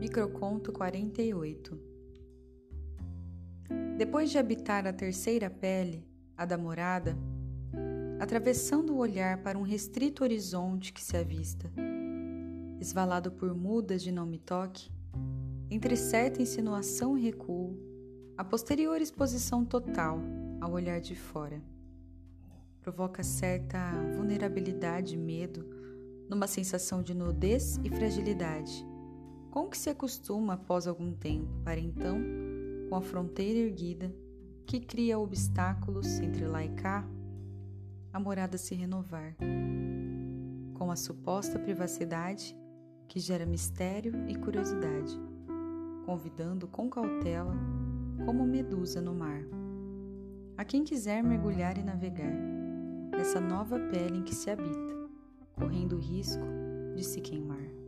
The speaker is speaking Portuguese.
Microconto 48 Depois de habitar a terceira pele, a da morada, atravessando o olhar para um restrito horizonte que se avista, esvalado por mudas de não me toque, entre certa insinuação e recuo, a posterior exposição total ao olhar de fora. Provoca certa vulnerabilidade e medo numa sensação de nudez e fragilidade com que se acostuma após algum tempo, para então, com a fronteira erguida, que cria obstáculos entre lá e cá, a morada se renovar, com a suposta privacidade que gera mistério e curiosidade, convidando com cautela, como medusa no mar, a quem quiser mergulhar e navegar nessa nova pele em que se habita, correndo o risco de se queimar.